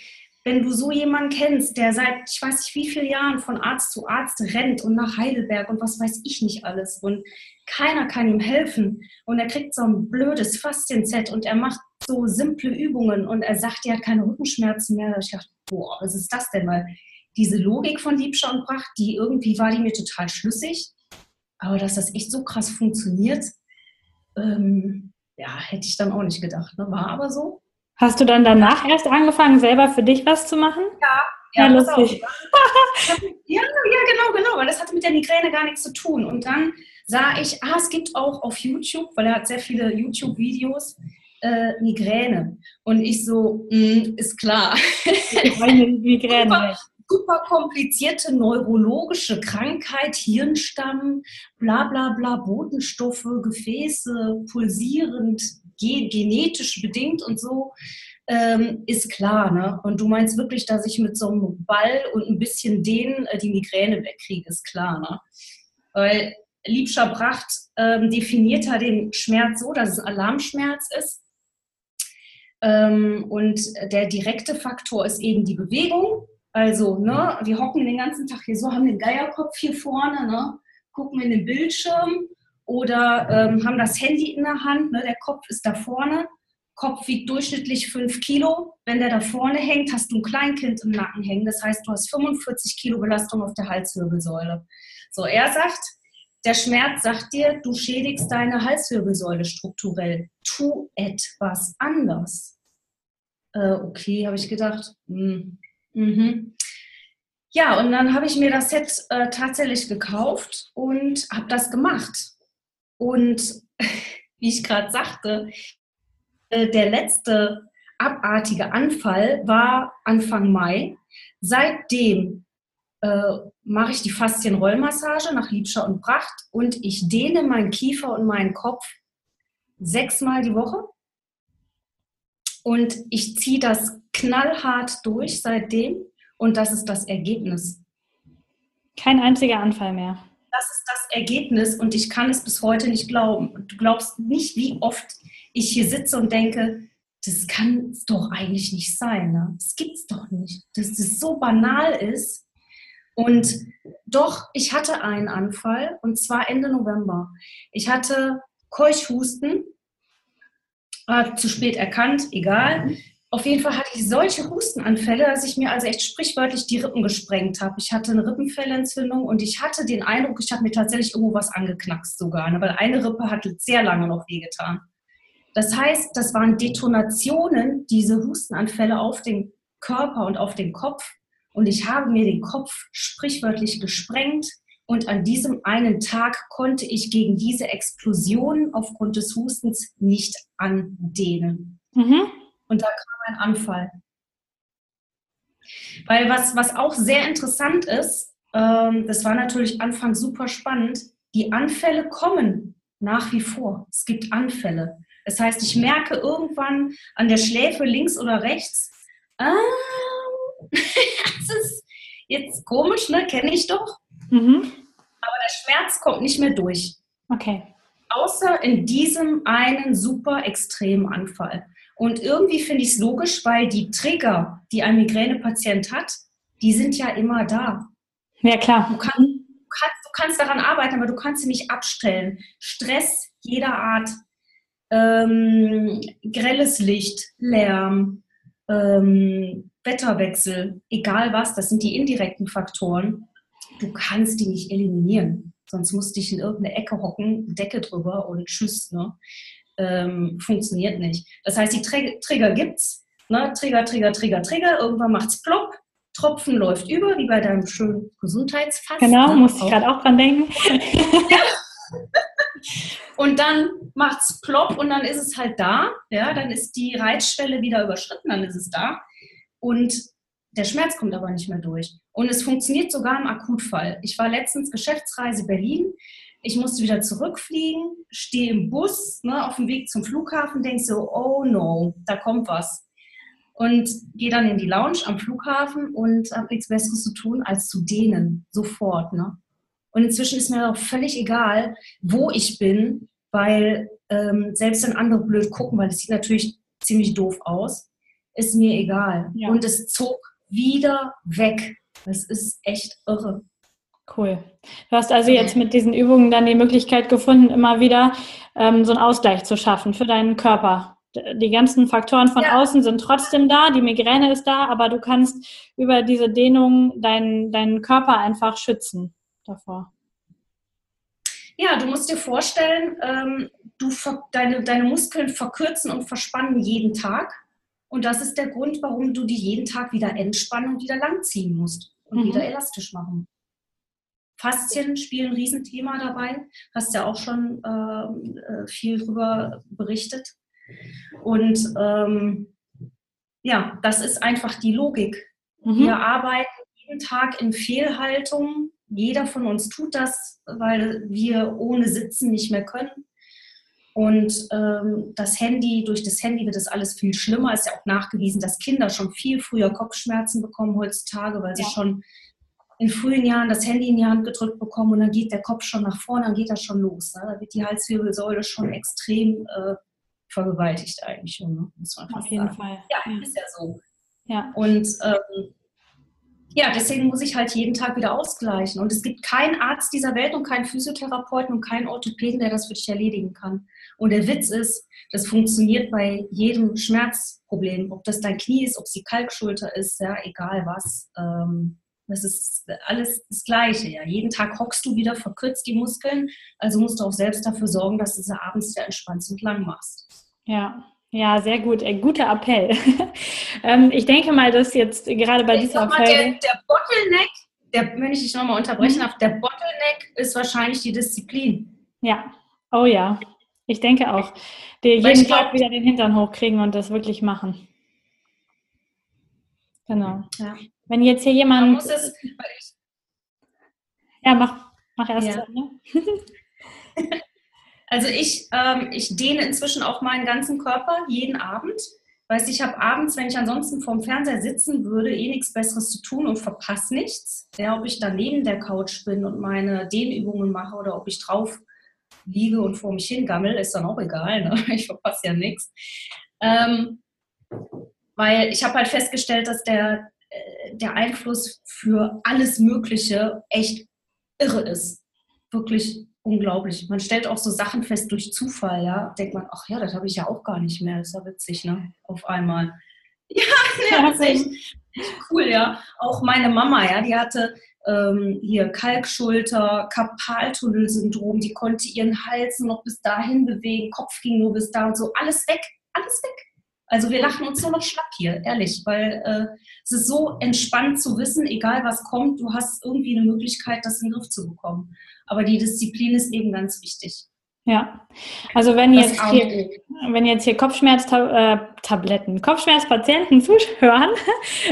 wenn du so jemanden kennst, der seit ich weiß nicht wie vielen Jahren von Arzt zu Arzt rennt und nach Heidelberg und was weiß ich nicht alles und keiner kann ihm helfen und er kriegt so ein blödes Faszien-Set und er macht so simple Übungen und er sagt, er hat keine Rückenschmerzen mehr. Ich dachte, boah, was ist das denn? Weil diese Logik von Liebscher und Pracht, die irgendwie war die mir total schlüssig, aber dass das echt so krass funktioniert, ähm, ja, hätte ich dann auch nicht gedacht. Ne? War aber so. Hast du dann danach erst angefangen, selber für dich was zu machen? Ja, ja, ja lustig. ja, ja, genau, genau, weil das hatte mit der Migräne gar nichts zu tun. Und dann sah ich, ah, es gibt auch auf YouTube, weil er hat sehr viele YouTube-Videos, äh, Migräne. Und ich so, mh, mm, ist klar. Meine Migräne super komplizierte neurologische Krankheit, Hirnstamm, bla bla bla, Botenstoffe, Gefäße, pulsierend, genetisch bedingt und so, ähm, ist klar. Ne? Und du meinst wirklich, dass ich mit so einem Ball und ein bisschen Dehnen äh, die Migräne wegkriege, ist klar. Ne? Weil Liebscher Bracht ähm, definiert er den Schmerz so, dass es Alarmschmerz ist. Ähm, und der direkte Faktor ist eben die Bewegung. Also, ne, wir hocken den ganzen Tag hier so, haben den Geierkopf hier vorne, ne, gucken in den Bildschirm oder ähm, haben das Handy in der Hand, ne, der Kopf ist da vorne. Kopf wiegt durchschnittlich 5 Kilo. Wenn der da vorne hängt, hast du ein Kleinkind im Nacken hängen. Das heißt, du hast 45 Kilo Belastung auf der Halswirbelsäule. So, er sagt, der Schmerz sagt dir, du schädigst deine Halswirbelsäule strukturell. Tu etwas anders. Äh, okay, habe ich gedacht. Mm, mhm. Ja, und dann habe ich mir das Set äh, tatsächlich gekauft und habe das gemacht. Und wie ich gerade sagte, äh, der letzte abartige Anfall war Anfang Mai. Seitdem äh, mache ich die Faszienrollmassage nach Liebscher und Pracht und ich dehne meinen Kiefer und meinen Kopf sechsmal die Woche. Und ich ziehe das knallhart durch seitdem und das ist das Ergebnis. Kein einziger Anfall mehr. Das ist das Ergebnis und ich kann es bis heute nicht glauben. Du glaubst nicht, wie oft ich hier sitze und denke, das kann es doch eigentlich nicht sein. Ne? Das gibt es doch nicht. Dass das so banal ist und doch, ich hatte einen Anfall und zwar Ende November. Ich hatte Keuchhusten, äh, zu spät erkannt, egal. Auf jeden Fall hatte ich solche Hustenanfälle, dass ich mir also echt sprichwörtlich die Rippen gesprengt habe. Ich hatte eine Rippenfellentzündung und ich hatte den Eindruck, ich habe mir tatsächlich irgendwo was angeknackst sogar, ne? weil eine Rippe hat sehr lange noch wehgetan. Das heißt, das waren Detonationen, diese Hustenanfälle auf den Körper und auf den Kopf, und ich habe mir den Kopf sprichwörtlich gesprengt. Und an diesem einen Tag konnte ich gegen diese Explosion aufgrund des Hustens nicht andehnen. Mhm. Und da kam ein Anfall. Weil was, was auch sehr interessant ist, ähm, das war natürlich anfangs super spannend, die Anfälle kommen nach wie vor. Es gibt Anfälle. Das heißt, ich merke irgendwann an der Schläfe links oder rechts, ah, das ist jetzt komisch, ne? Kenne ich doch. Mhm. Aber der Schmerz kommt nicht mehr durch. Okay. Außer in diesem einen super extremen Anfall. Und irgendwie finde ich es logisch, weil die Trigger, die ein Migränepatient hat, die sind ja immer da. Ja, klar. Du, kann, du, kannst, du kannst daran arbeiten, aber du kannst sie nicht abstellen. Stress jeder Art, ähm, grelles Licht, Lärm, ähm, Wetterwechsel, egal was, das sind die indirekten Faktoren. Du kannst die nicht eliminieren. Sonst musst du dich in irgendeine Ecke hocken, Decke drüber und tschüss. Ne? Ähm, funktioniert nicht. Das heißt, die Tr Trigger gibt's. Ne? Trigger, Trigger, Trigger, Trigger. Irgendwann macht's plopp. Tropfen läuft über, wie bei deinem schönen Gesundheitsfass. Genau, ne? musste ich gerade auch dran denken. Und dann macht es plopp und dann ist es halt da. Ja, dann ist die Reizschwelle wieder überschritten, dann ist es da und der Schmerz kommt aber nicht mehr durch. Und es funktioniert sogar im Akutfall. Ich war letztens Geschäftsreise Berlin. Ich musste wieder zurückfliegen, stehe im Bus ne, auf dem Weg zum Flughafen, denke so, oh no, da kommt was. Und gehe dann in die Lounge am Flughafen und habe nichts Besseres zu tun, als zu dehnen, sofort. Ne? Und inzwischen ist mir auch völlig egal, wo ich bin, weil ähm, selbst wenn andere blöd gucken, weil es sieht natürlich ziemlich doof aus, ist mir egal. Ja. Und es zog wieder weg. Das ist echt irre. Cool. Du hast also jetzt mit diesen Übungen dann die Möglichkeit gefunden, immer wieder ähm, so einen Ausgleich zu schaffen für deinen Körper. Die ganzen Faktoren von ja. außen sind trotzdem da, die Migräne ist da, aber du kannst über diese Dehnung deinen, deinen Körper einfach schützen davor. Ja, du musst dir vorstellen, ähm, du deine, deine Muskeln verkürzen und verspannen jeden Tag. Und das ist der Grund, warum du die jeden Tag wieder entspannen und wieder langziehen musst und mhm. wieder elastisch machen. Faszien spielen ein Riesenthema dabei. Hast ja auch schon ähm, äh, viel darüber berichtet. Und ähm, ja, das ist einfach die Logik. Mhm. Wir arbeiten jeden Tag in Fehlhaltung. Jeder von uns tut das, weil wir ohne Sitzen nicht mehr können. Und ähm, das Handy, durch das Handy wird das alles viel schlimmer. Es Ist ja auch nachgewiesen, dass Kinder schon viel früher Kopfschmerzen bekommen heutzutage, weil sie ja. schon in frühen Jahren das Handy in die Hand gedrückt bekommen und dann geht der Kopf schon nach vorne, dann geht das schon los. Ne? Da wird die Halswirbelsäule schon extrem äh, vergewaltigt eigentlich. Ne? Muss man Auf jeden sagen. Fall. Ja, ja, ist ja so. Ja. Und ähm, ja, deswegen muss ich halt jeden Tag wieder ausgleichen. Und es gibt keinen Arzt dieser Welt und keinen Physiotherapeuten und keinen Orthopäden, der das für dich erledigen kann. Und der Witz ist, das funktioniert bei jedem Schmerzproblem. Ob das dein Knie ist, ob es die Kalkschulter ist, ja, egal was. Ähm, das ist alles das Gleiche. Ja. Jeden Tag hockst du wieder, verkürzt die Muskeln. Also musst du auch selbst dafür sorgen, dass du sie abends wieder entspannt und lang machst. Ja, ja, sehr gut. Ein guter Appell. ähm, ich denke mal, dass jetzt gerade bei ich dieser Folge... Der, der Bottleneck, der, wenn ich dich nochmal unterbrechen mhm. darf, der Bottleneck ist wahrscheinlich die Disziplin. Ja, oh ja. Ich denke auch. Die jeden Tag wieder den Hintern hochkriegen und das wirklich machen. Genau. Ja. Wenn jetzt hier jemand... Man muss es, ja, mach, mach erst. Ja. Ne? Also ich, ähm, ich dehne inzwischen auch meinen ganzen Körper jeden Abend. Weißt ich habe abends, wenn ich ansonsten vorm Fernseher sitzen würde, eh nichts Besseres zu tun und verpasse nichts. Ja, ob ich da neben der Couch bin und meine Dehnübungen mache oder ob ich drauf liege und vor mich hingammel, ist dann auch egal. Ne? Ich verpasse ja nichts. Ähm, weil ich habe halt festgestellt, dass der, äh, der Einfluss für alles Mögliche echt irre ist. Wirklich unglaublich. Man stellt auch so Sachen fest durch Zufall, ja. Denkt man, ach ja, das habe ich ja auch gar nicht mehr. Das ist ja witzig, ne? Auf einmal. Ja, das ist echt cool, ja. Auch meine Mama, ja, die hatte ähm, hier Kalkschulter, Karpaltunnelsyndrom, die konnte ihren Hals noch bis dahin bewegen, Kopf ging nur bis da und so. Alles weg, alles weg. Also wir lachen uns nur noch schlapp hier, ehrlich, weil äh, es ist so entspannt zu wissen, egal was kommt, du hast irgendwie eine Möglichkeit, das in den Griff zu bekommen. Aber die Disziplin ist eben ganz wichtig. Ja, also wenn jetzt, hier, wenn jetzt hier Kopfschmerztabletten, äh, Kopfschmerzpatienten zuhören,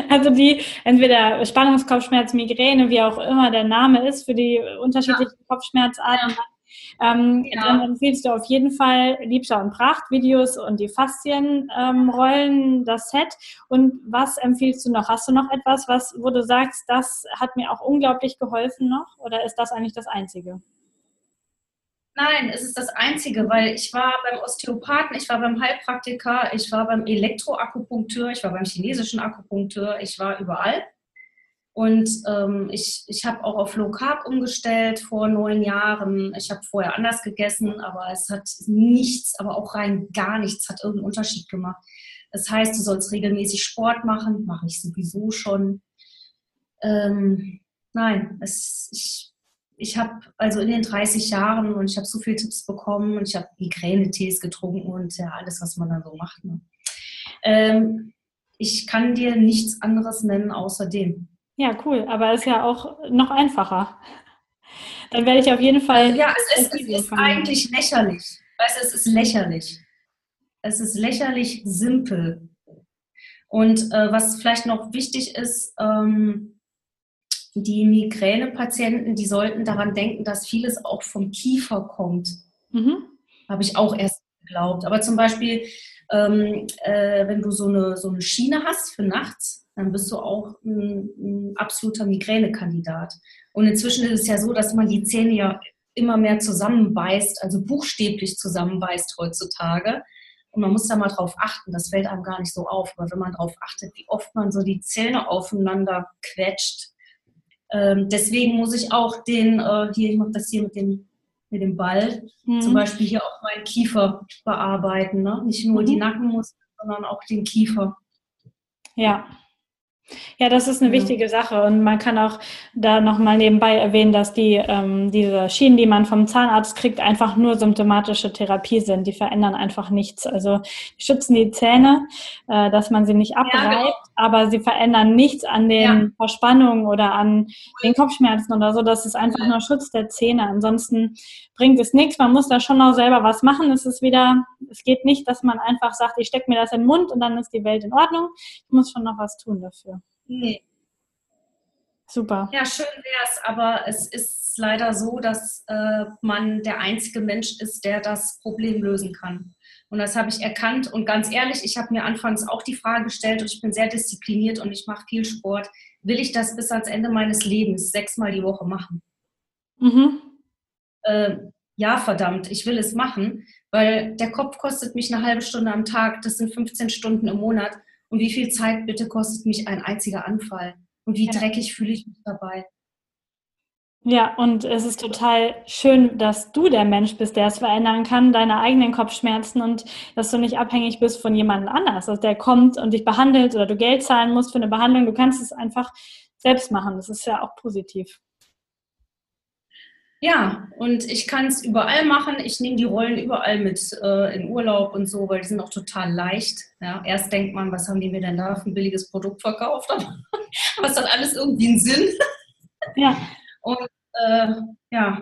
also die entweder Spannungskopfschmerz, Migräne, wie auch immer der Name ist für die unterschiedlichen ja. Kopfschmerzarten, ja. Ähm, ja. Dann empfiehlst du auf jeden Fall Liebscher und Pracht, Videos und die Faszienrollen, ähm, das Set. Und was empfiehlst du noch? Hast du noch etwas, was, wo du sagst, das hat mir auch unglaublich geholfen noch? Oder ist das eigentlich das Einzige? Nein, es ist das Einzige, weil ich war beim Osteopathen, ich war beim Heilpraktiker, ich war beim Elektroakupunkteur, ich war beim chinesischen Akupunkteur, ich war überall. Und ähm, ich, ich habe auch auf Low Carb umgestellt vor neun Jahren. Ich habe vorher anders gegessen, aber es hat nichts, aber auch rein gar nichts hat irgendeinen Unterschied gemacht. Das heißt, du sollst regelmäßig Sport machen, mache ich sowieso schon. Ähm, nein, es, ich, ich habe also in den 30 Jahren und ich habe so viele Tipps bekommen und ich habe Migräne-Tees getrunken und ja, alles, was man da so macht. Ne? Ähm, ich kann dir nichts anderes nennen außer dem. Ja, cool. Aber ist ja auch noch einfacher. Dann werde ich auf jeden Fall. Ja, es ist, es ist eigentlich lächerlich. Weißt, es ist lächerlich. Es ist lächerlich simpel. Und äh, was vielleicht noch wichtig ist, ähm, die Migränepatienten, die sollten daran denken, dass vieles auch vom Kiefer kommt. Mhm. Habe ich auch erst geglaubt. Aber zum Beispiel, ähm, äh, wenn du so eine, so eine Schiene hast für nachts, dann bist du auch ein, ein absoluter Migränekandidat. Und inzwischen ist es ja so, dass man die Zähne ja immer mehr zusammenbeißt, also buchstäblich zusammenbeißt heutzutage. Und man muss da mal drauf achten, das fällt einem gar nicht so auf. Aber wenn man darauf achtet, wie oft man so die Zähne aufeinander quetscht, ähm, deswegen muss ich auch den, äh, hier, ich mache das hier mit dem, mit dem Ball, mhm. zum Beispiel hier auch meinen Kiefer bearbeiten. Ne? Nicht nur mhm. die Nackenmuskeln, sondern auch den Kiefer. Ja, ja, das ist eine wichtige Sache und man kann auch da nochmal nebenbei erwähnen, dass die ähm, diese Schienen, die man vom Zahnarzt kriegt, einfach nur symptomatische Therapie sind. Die verändern einfach nichts. Also die schützen die Zähne, äh, dass man sie nicht abreibt, ja, genau. aber sie verändern nichts an den ja. Verspannungen oder an den Kopfschmerzen oder so. Das ist einfach nur Schutz der Zähne. Ansonsten bringt es nichts. Man muss da schon noch selber was machen. Es ist wieder, es geht nicht, dass man einfach sagt, ich stecke mir das in den Mund und dann ist die Welt in Ordnung. Ich muss schon noch was tun dafür. Nee. Super. Ja, schön wäre es, aber es ist leider so, dass äh, man der einzige Mensch ist, der das Problem lösen kann. Und das habe ich erkannt. Und ganz ehrlich, ich habe mir anfangs auch die Frage gestellt und ich bin sehr diszipliniert und ich mache viel Sport. will ich das bis ans Ende meines Lebens sechsmal die Woche machen. Mhm. Äh, ja, verdammt, ich will es machen, weil der Kopf kostet mich eine halbe Stunde am Tag, das sind 15 Stunden im Monat. Und wie viel Zeit bitte kostet mich ein einziger Anfall? Und wie ja. dreckig fühle ich mich dabei? Ja, und es ist total schön, dass du der Mensch bist, der es verändern kann, deine eigenen Kopfschmerzen und dass du nicht abhängig bist von jemand anders, also der kommt und dich behandelt oder du Geld zahlen musst für eine Behandlung. Du kannst es einfach selbst machen. Das ist ja auch positiv. Ja, und ich kann es überall machen. Ich nehme die Rollen überall mit äh, in Urlaub und so, weil die sind auch total leicht. Ja, erst denkt man, was haben die mir denn da für ein billiges Produkt verkauft? Aber es hat alles irgendwie einen Sinn. Ja. Und äh, ja,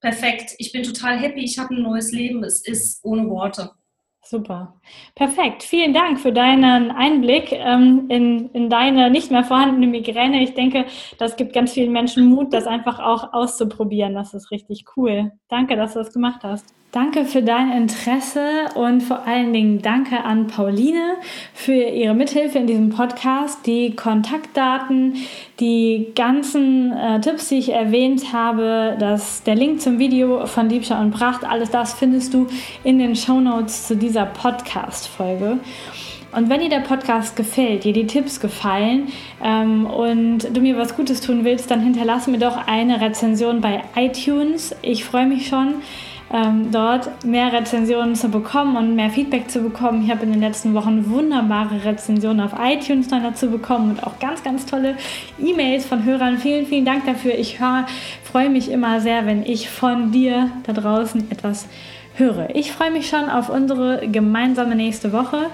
perfekt. Ich bin total happy. Ich habe ein neues Leben. Es ist ohne Worte. Super. Perfekt. Vielen Dank für deinen Einblick ähm, in, in deine nicht mehr vorhandene Migräne. Ich denke, das gibt ganz vielen Menschen Mut, das einfach auch auszuprobieren. Das ist richtig cool. Danke, dass du das gemacht hast. Danke für dein Interesse und vor allen Dingen danke an Pauline für ihre Mithilfe in diesem Podcast. Die Kontaktdaten, die ganzen äh, Tipps, die ich erwähnt habe, das, der Link zum Video von Liebscher und Pracht, alles das findest du in den Show Notes zu dieser Podcast-Folge. Und wenn dir der Podcast gefällt, dir die Tipps gefallen ähm, und du mir was Gutes tun willst, dann hinterlasse mir doch eine Rezension bei iTunes. Ich freue mich schon ähm, dort mehr Rezensionen zu bekommen und mehr Feedback zu bekommen. Ich habe in den letzten Wochen wunderbare Rezensionen auf iTunes dann dazu bekommen und auch ganz, ganz tolle E-Mails von Hörern. Vielen, vielen Dank dafür. Ich freue mich immer sehr, wenn ich von dir da draußen etwas höre. Ich freue mich schon auf unsere gemeinsame nächste Woche.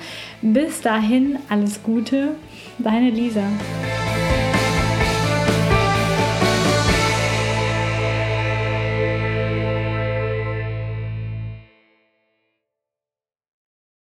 Bis dahin, alles Gute. Deine Lisa.